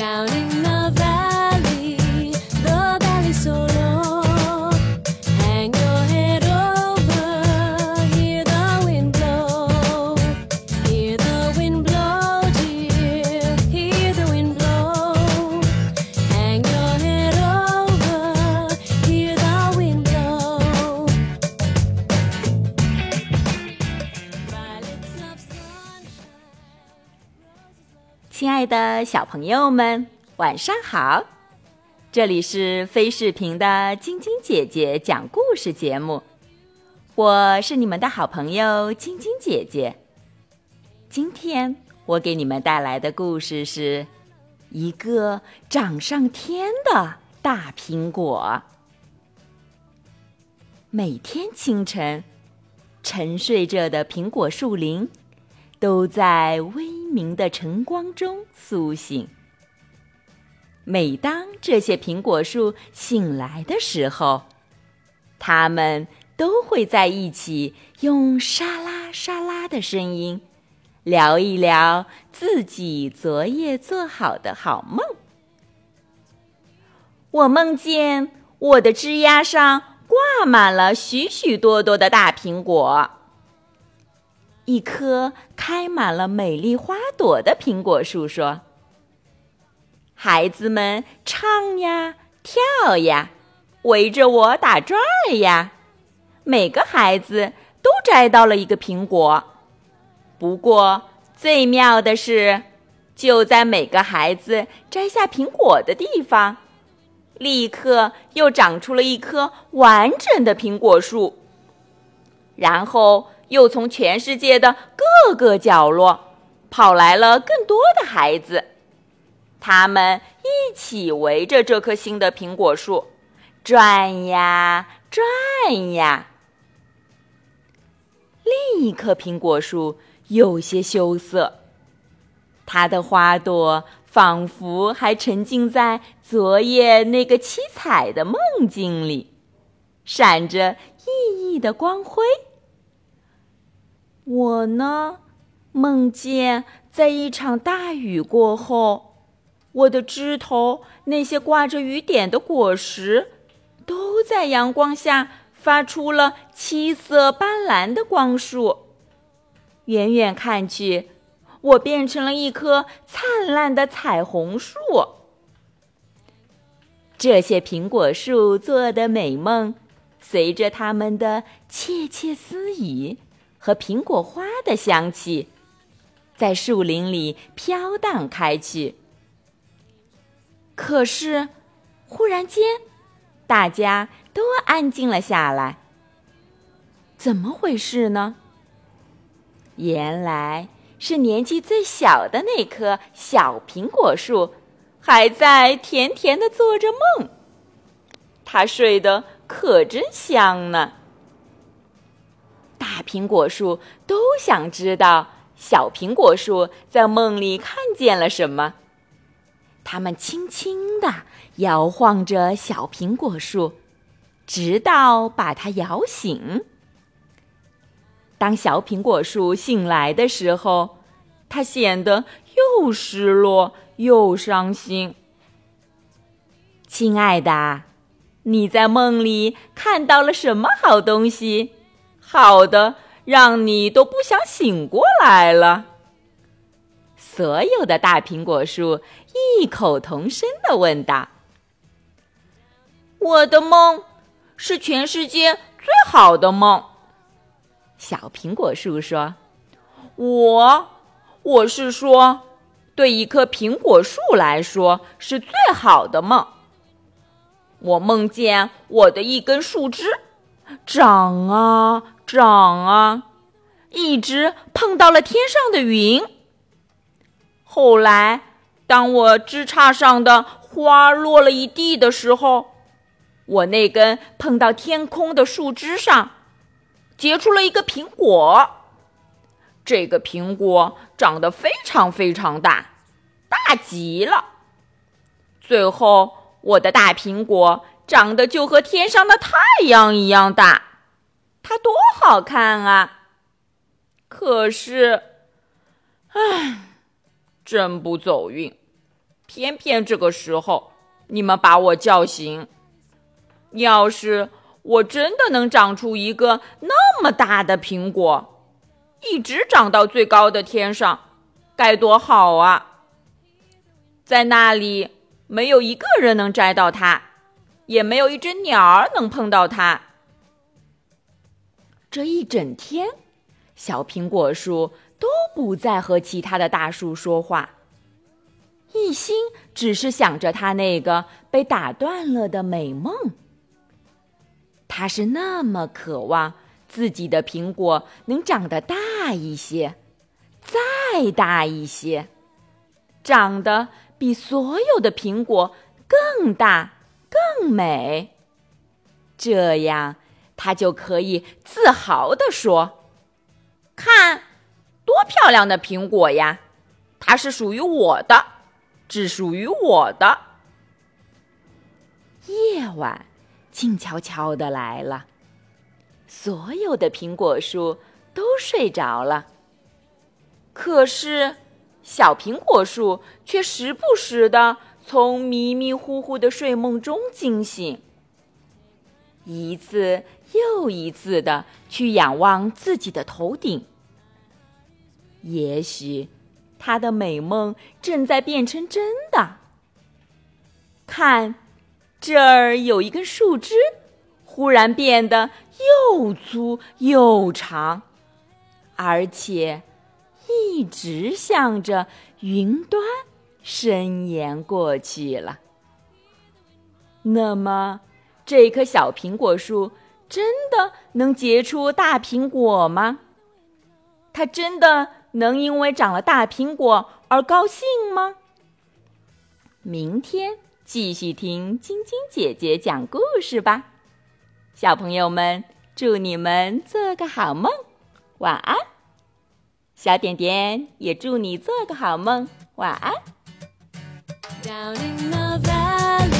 Down in the 亲爱的小朋友们，晚上好！这里是飞视频的晶晶姐姐讲故事节目，我是你们的好朋友晶晶姐姐。今天我给你们带来的故事是一个长上天的大苹果。每天清晨，沉睡着的苹果树林都在微明的晨光中苏醒。每当这些苹果树醒来的时候，它们都会在一起用沙拉沙拉的声音聊一聊自己昨夜做好的好梦。我梦见我的枝丫上挂满了许许多多的大苹果。一棵开满了美丽花朵的苹果树说：“孩子们唱呀，跳呀，围着我打转儿呀。每个孩子都摘到了一个苹果。不过最妙的是，就在每个孩子摘下苹果的地方，立刻又长出了一棵完整的苹果树。然后。”又从全世界的各个角落跑来了更多的孩子，他们一起围着这棵新的苹果树转呀转呀。另一棵苹果树有些羞涩，它的花朵仿佛还沉浸在昨夜那个七彩的梦境里，闪着熠熠的光辉。我呢，梦见在一场大雨过后，我的枝头那些挂着雨点的果实，都在阳光下发出了七色斑斓的光束。远远看去，我变成了一棵灿烂的彩虹树。这些苹果树做的美梦，随着它们的窃窃私语。和苹果花的香气，在树林里飘荡开去。可是，忽然间，大家都安静了下来。怎么回事呢？原来是年纪最小的那棵小苹果树，还在甜甜的做着梦。它睡得可真香呢。苹果树都想知道小苹果树在梦里看见了什么。它们轻轻地摇晃着小苹果树，直到把它摇醒。当小苹果树醒来的时候，它显得又失落又伤心。亲爱的，你在梦里看到了什么好东西？好的，让你都不想醒过来了。所有的大苹果树异口同声的问道：“我的梦是全世界最好的梦。”小苹果树说：“我，我是说，对一棵苹果树来说是最好的梦。我梦见我的一根树枝。”长啊长啊，一直碰到了天上的云。后来，当我枝杈上的花落了一地的时候，我那根碰到天空的树枝上，结出了一个苹果。这个苹果长得非常非常大，大极了。最后，我的大苹果。长得就和天上的太阳一样大，它多好看啊！可是，唉，真不走运，偏偏这个时候你们把我叫醒。要是我真的能长出一个那么大的苹果，一直长到最高的天上，该多好啊！在那里，没有一个人能摘到它，也没有一只鸟儿能碰到它。这一整天，小苹果树都不再和其他的大树说话，一心只是想着他那个被打断了的美梦。他是那么渴望自己的苹果能长得大一些，再大一些，长得比所有的苹果更大、更美。这样，他就可以自豪地说：“看，多漂亮的苹果呀！它是属于我的，只属于我的。”夜晚。静悄悄的来了，所有的苹果树都睡着了。可是，小苹果树却时不时的从迷迷糊糊的睡梦中惊醒，一次又一次的去仰望自己的头顶。也许，他的美梦正在变成真的。看。这儿有一根树枝，忽然变得又粗又长，而且一直向着云端伸延过去了。那么，这棵小苹果树真的能结出大苹果吗？它真的能因为长了大苹果而高兴吗？明天。继续听晶晶姐姐讲故事吧，小朋友们，祝你们做个好梦，晚安。小点点也祝你做个好梦，晚安。Down in the valley.